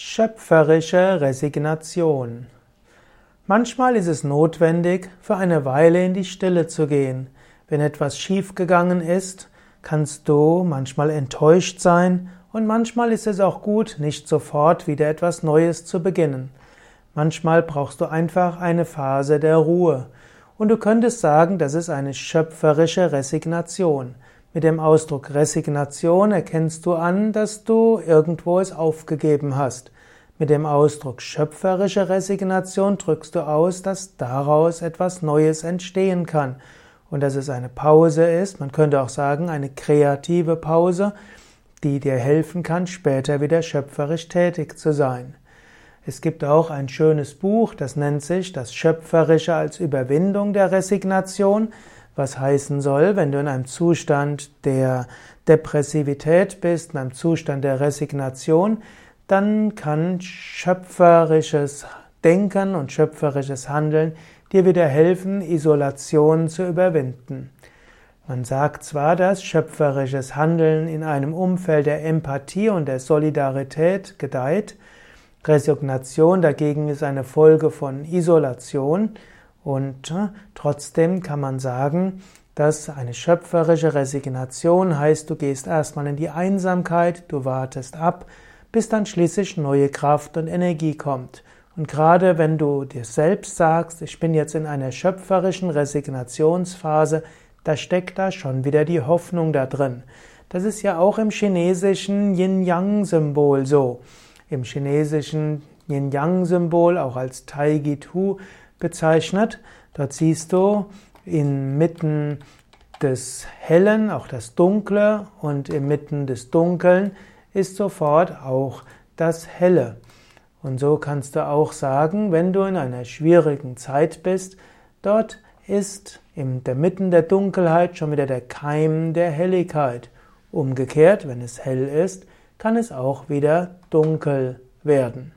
Schöpferische Resignation. Manchmal ist es notwendig, für eine Weile in die Stille zu gehen. Wenn etwas schiefgegangen ist, kannst du manchmal enttäuscht sein und manchmal ist es auch gut, nicht sofort wieder etwas Neues zu beginnen. Manchmal brauchst du einfach eine Phase der Ruhe. Und du könntest sagen, das ist eine schöpferische Resignation. Mit dem Ausdruck Resignation erkennst du an, dass du irgendwo es aufgegeben hast. Mit dem Ausdruck schöpferische Resignation drückst du aus, dass daraus etwas Neues entstehen kann und dass es eine Pause ist, man könnte auch sagen eine kreative Pause, die dir helfen kann, später wieder schöpferisch tätig zu sein. Es gibt auch ein schönes Buch, das nennt sich Das Schöpferische als Überwindung der Resignation was heißen soll, wenn du in einem Zustand der Depressivität bist, in einem Zustand der Resignation, dann kann schöpferisches Denken und schöpferisches Handeln dir wieder helfen, Isolation zu überwinden. Man sagt zwar, dass schöpferisches Handeln in einem Umfeld der Empathie und der Solidarität gedeiht, Resignation dagegen ist eine Folge von Isolation, und äh, trotzdem kann man sagen, dass eine schöpferische Resignation heißt, du gehst erstmal in die Einsamkeit, du wartest ab, bis dann schließlich neue Kraft und Energie kommt. Und gerade wenn du dir selbst sagst, ich bin jetzt in einer schöpferischen Resignationsphase, da steckt da schon wieder die Hoffnung da drin. Das ist ja auch im chinesischen Yin-Yang-Symbol so. Im chinesischen Yin-Yang-Symbol, auch als Tai-Gi-Tu, bezeichnet. Dort siehst du inmitten des Hellen auch das Dunkle und inmitten des Dunkeln ist sofort auch das Helle. Und so kannst du auch sagen, wenn du in einer schwierigen Zeit bist, dort ist in der Mitten der Dunkelheit schon wieder der Keim der Helligkeit. Umgekehrt, wenn es hell ist, kann es auch wieder dunkel werden.